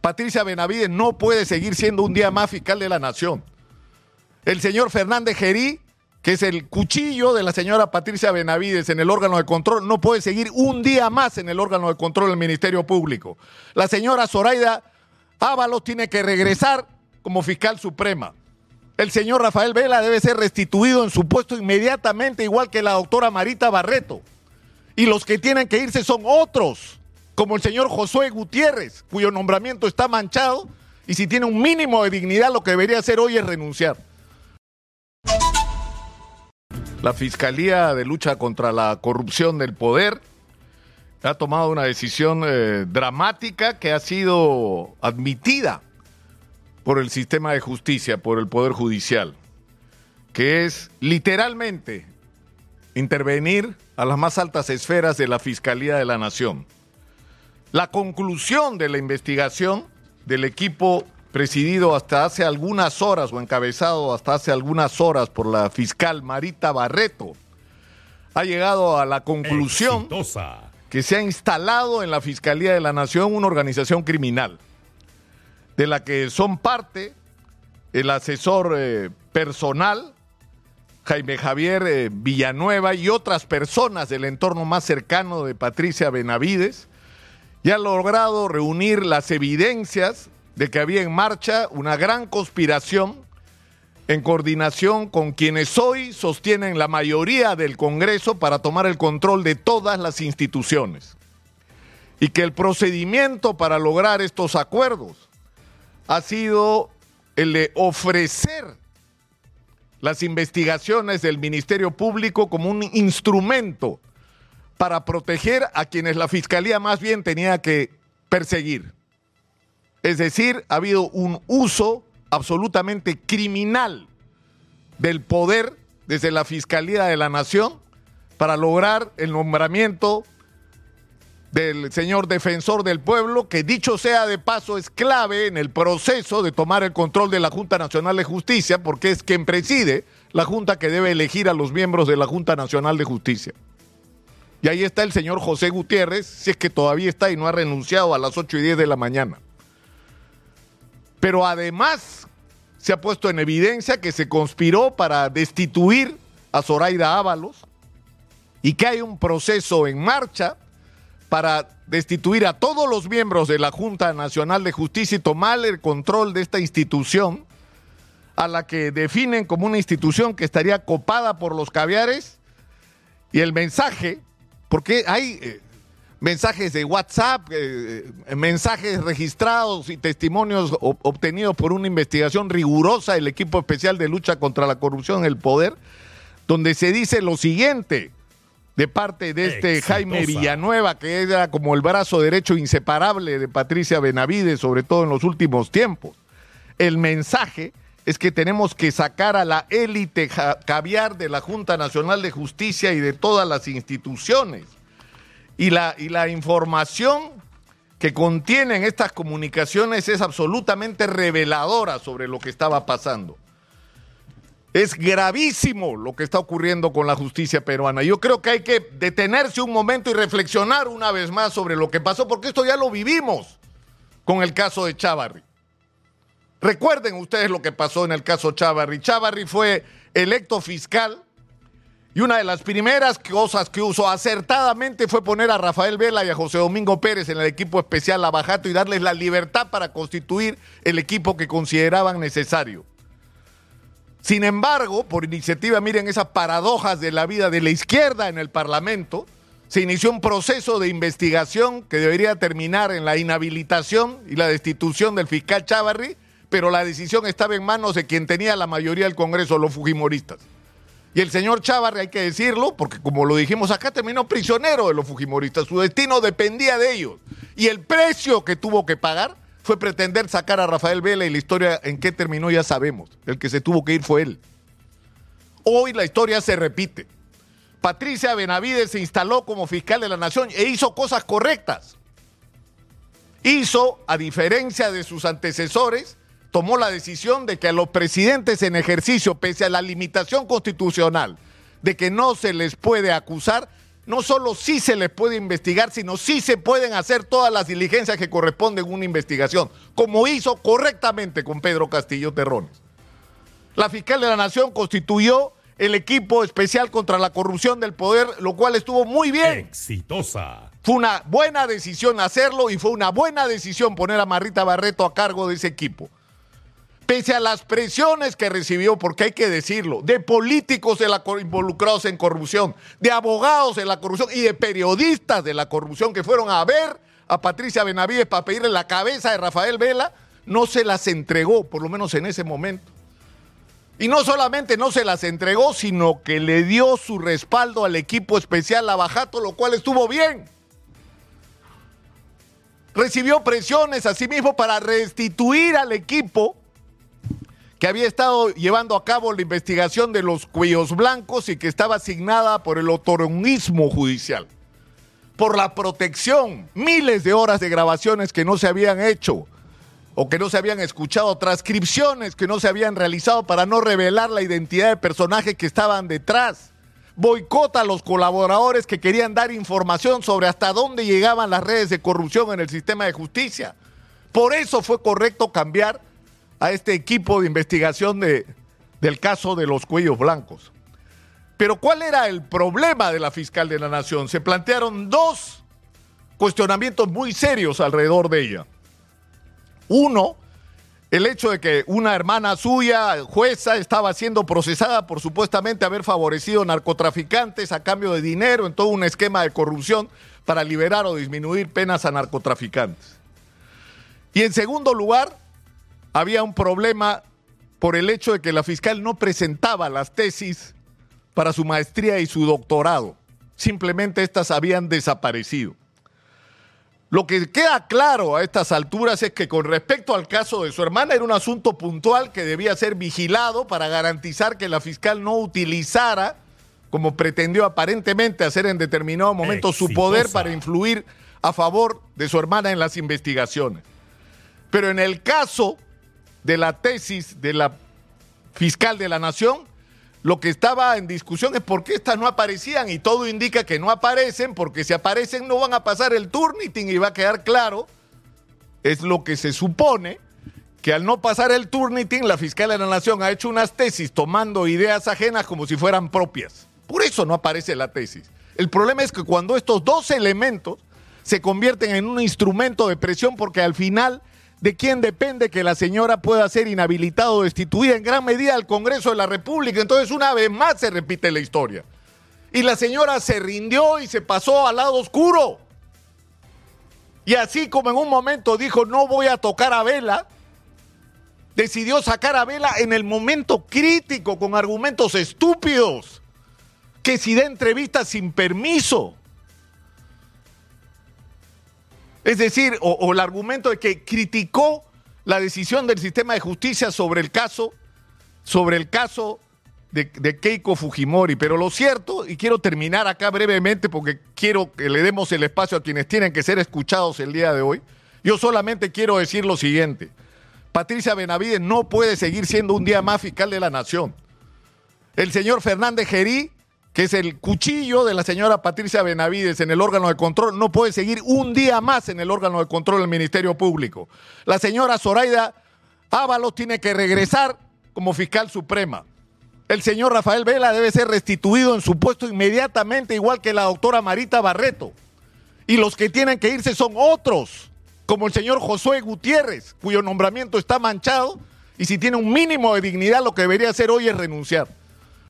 Patricia Benavides no puede seguir siendo un día más fiscal de la nación. El señor Fernández Gerí, que es el cuchillo de la señora Patricia Benavides en el órgano de control, no puede seguir un día más en el órgano de control del Ministerio Público. La señora Zoraida Ábalos tiene que regresar como fiscal suprema. El señor Rafael Vela debe ser restituido en su puesto inmediatamente, igual que la doctora Marita Barreto. Y los que tienen que irse son otros como el señor Josué Gutiérrez, cuyo nombramiento está manchado, y si tiene un mínimo de dignidad, lo que debería hacer hoy es renunciar. La Fiscalía de Lucha contra la Corrupción del Poder ha tomado una decisión eh, dramática que ha sido admitida por el sistema de justicia, por el Poder Judicial, que es literalmente intervenir a las más altas esferas de la Fiscalía de la Nación. La conclusión de la investigación del equipo presidido hasta hace algunas horas o encabezado hasta hace algunas horas por la fiscal Marita Barreto ha llegado a la conclusión que se ha instalado en la Fiscalía de la Nación una organización criminal de la que son parte el asesor eh, personal Jaime Javier eh, Villanueva y otras personas del entorno más cercano de Patricia Benavides, y ha logrado reunir las evidencias de que había en marcha una gran conspiración en coordinación con quienes hoy sostienen la mayoría del Congreso para tomar el control de todas las instituciones. Y que el procedimiento para lograr estos acuerdos ha sido el de ofrecer las investigaciones del Ministerio Público como un instrumento para proteger a quienes la fiscalía más bien tenía que perseguir. Es decir, ha habido un uso absolutamente criminal del poder desde la Fiscalía de la Nación para lograr el nombramiento del señor defensor del pueblo, que dicho sea de paso es clave en el proceso de tomar el control de la Junta Nacional de Justicia, porque es quien preside la Junta que debe elegir a los miembros de la Junta Nacional de Justicia. Y ahí está el señor José Gutiérrez, si es que todavía está y no ha renunciado a las 8 y 10 de la mañana. Pero además se ha puesto en evidencia que se conspiró para destituir a Zoraida Ábalos y que hay un proceso en marcha para destituir a todos los miembros de la Junta Nacional de Justicia y tomar el control de esta institución a la que definen como una institución que estaría copada por los caviares y el mensaje porque hay eh, mensajes de WhatsApp, eh, eh, mensajes registrados y testimonios obtenidos por una investigación rigurosa del equipo especial de lucha contra la corrupción en el poder, donde se dice lo siguiente de parte de este Jaime Villanueva, que era como el brazo derecho inseparable de Patricia Benavides, sobre todo en los últimos tiempos. El mensaje es que tenemos que sacar a la élite caviar de la Junta Nacional de Justicia y de todas las instituciones. Y la, y la información que contienen estas comunicaciones es absolutamente reveladora sobre lo que estaba pasando. Es gravísimo lo que está ocurriendo con la justicia peruana. Yo creo que hay que detenerse un momento y reflexionar una vez más sobre lo que pasó, porque esto ya lo vivimos con el caso de Chávarri. Recuerden ustedes lo que pasó en el caso Chávarri. Chávarri fue electo fiscal y una de las primeras cosas que usó acertadamente fue poner a Rafael Vela y a José Domingo Pérez en el equipo especial Lavajato y darles la libertad para constituir el equipo que consideraban necesario. Sin embargo, por iniciativa, miren esas paradojas de la vida de la izquierda en el Parlamento, se inició un proceso de investigación que debería terminar en la inhabilitación y la destitución del fiscal Chávarri pero la decisión estaba en manos de quien tenía la mayoría del Congreso, los Fujimoristas. Y el señor Chávarri, hay que decirlo, porque como lo dijimos acá, terminó prisionero de los Fujimoristas. Su destino dependía de ellos. Y el precio que tuvo que pagar fue pretender sacar a Rafael Vela y la historia en qué terminó ya sabemos. El que se tuvo que ir fue él. Hoy la historia se repite. Patricia Benavides se instaló como fiscal de la nación e hizo cosas correctas. Hizo, a diferencia de sus antecesores, tomó la decisión de que a los presidentes en ejercicio, pese a la limitación constitucional de que no se les puede acusar, no solo sí se les puede investigar, sino sí se pueden hacer todas las diligencias que corresponden a una investigación, como hizo correctamente con Pedro Castillo Terrones. La fiscal de la Nación constituyó el equipo especial contra la corrupción del poder, lo cual estuvo muy bien. Exitosa. Fue una buena decisión hacerlo y fue una buena decisión poner a Marita Barreto a cargo de ese equipo. Pese a las presiones que recibió, porque hay que decirlo, de políticos involucrados en corrupción, de abogados de la corrupción y de periodistas de la corrupción que fueron a ver a Patricia Benavides para pedirle la cabeza de Rafael Vela, no se las entregó, por lo menos en ese momento. Y no solamente no se las entregó, sino que le dio su respaldo al equipo especial Lavajato, lo cual estuvo bien. Recibió presiones a sí mismo para restituir al equipo que había estado llevando a cabo la investigación de los cuellos blancos y que estaba asignada por el otoronguismo judicial, por la protección, miles de horas de grabaciones que no se habían hecho, o que no se habían escuchado, transcripciones que no se habían realizado para no revelar la identidad de personajes que estaban detrás. Boicota a los colaboradores que querían dar información sobre hasta dónde llegaban las redes de corrupción en el sistema de justicia. Por eso fue correcto cambiar a este equipo de investigación de, del caso de los cuellos blancos. Pero ¿cuál era el problema de la fiscal de la Nación? Se plantearon dos cuestionamientos muy serios alrededor de ella. Uno, el hecho de que una hermana suya, jueza, estaba siendo procesada por supuestamente haber favorecido narcotraficantes a cambio de dinero en todo un esquema de corrupción para liberar o disminuir penas a narcotraficantes. Y en segundo lugar, había un problema por el hecho de que la fiscal no presentaba las tesis para su maestría y su doctorado. Simplemente estas habían desaparecido. Lo que queda claro a estas alturas es que con respecto al caso de su hermana era un asunto puntual que debía ser vigilado para garantizar que la fiscal no utilizara, como pretendió aparentemente hacer en determinado momento, su poder para influir a favor de su hermana en las investigaciones. Pero en el caso de la tesis de la fiscal de la Nación, lo que estaba en discusión es por qué estas no aparecían y todo indica que no aparecen porque si aparecen no van a pasar el Turnitin y va a quedar claro, es lo que se supone, que al no pasar el Turnitin la fiscal de la Nación ha hecho unas tesis tomando ideas ajenas como si fueran propias. Por eso no aparece la tesis. El problema es que cuando estos dos elementos se convierten en un instrumento de presión porque al final de quién depende que la señora pueda ser inhabilitada o destituida en gran medida al Congreso de la República. Entonces una vez más se repite la historia. Y la señora se rindió y se pasó al lado oscuro. Y así como en un momento dijo no voy a tocar a Vela, decidió sacar a Vela en el momento crítico con argumentos estúpidos, que si da entrevistas sin permiso es decir, o, el argumento de que criticó la decisión del sistema de justicia sobre el caso, sobre el caso de, de, Keiko Fujimori. Pero lo cierto, y quiero terminar acá brevemente porque quiero que le demos el espacio a quienes tienen que ser escuchados el día de hoy, yo solamente quiero decir lo siguiente. Patricia Benavides no puede seguir siendo un día más fiscal de la nación. El señor Fernández Gerí que es el cuchillo de la señora Patricia Benavides en el órgano de control, no puede seguir un día más en el órgano de control del Ministerio Público. La señora Zoraida Ábalos tiene que regresar como fiscal suprema. El señor Rafael Vela debe ser restituido en su puesto inmediatamente, igual que la doctora Marita Barreto. Y los que tienen que irse son otros, como el señor Josué Gutiérrez, cuyo nombramiento está manchado y si tiene un mínimo de dignidad, lo que debería hacer hoy es renunciar.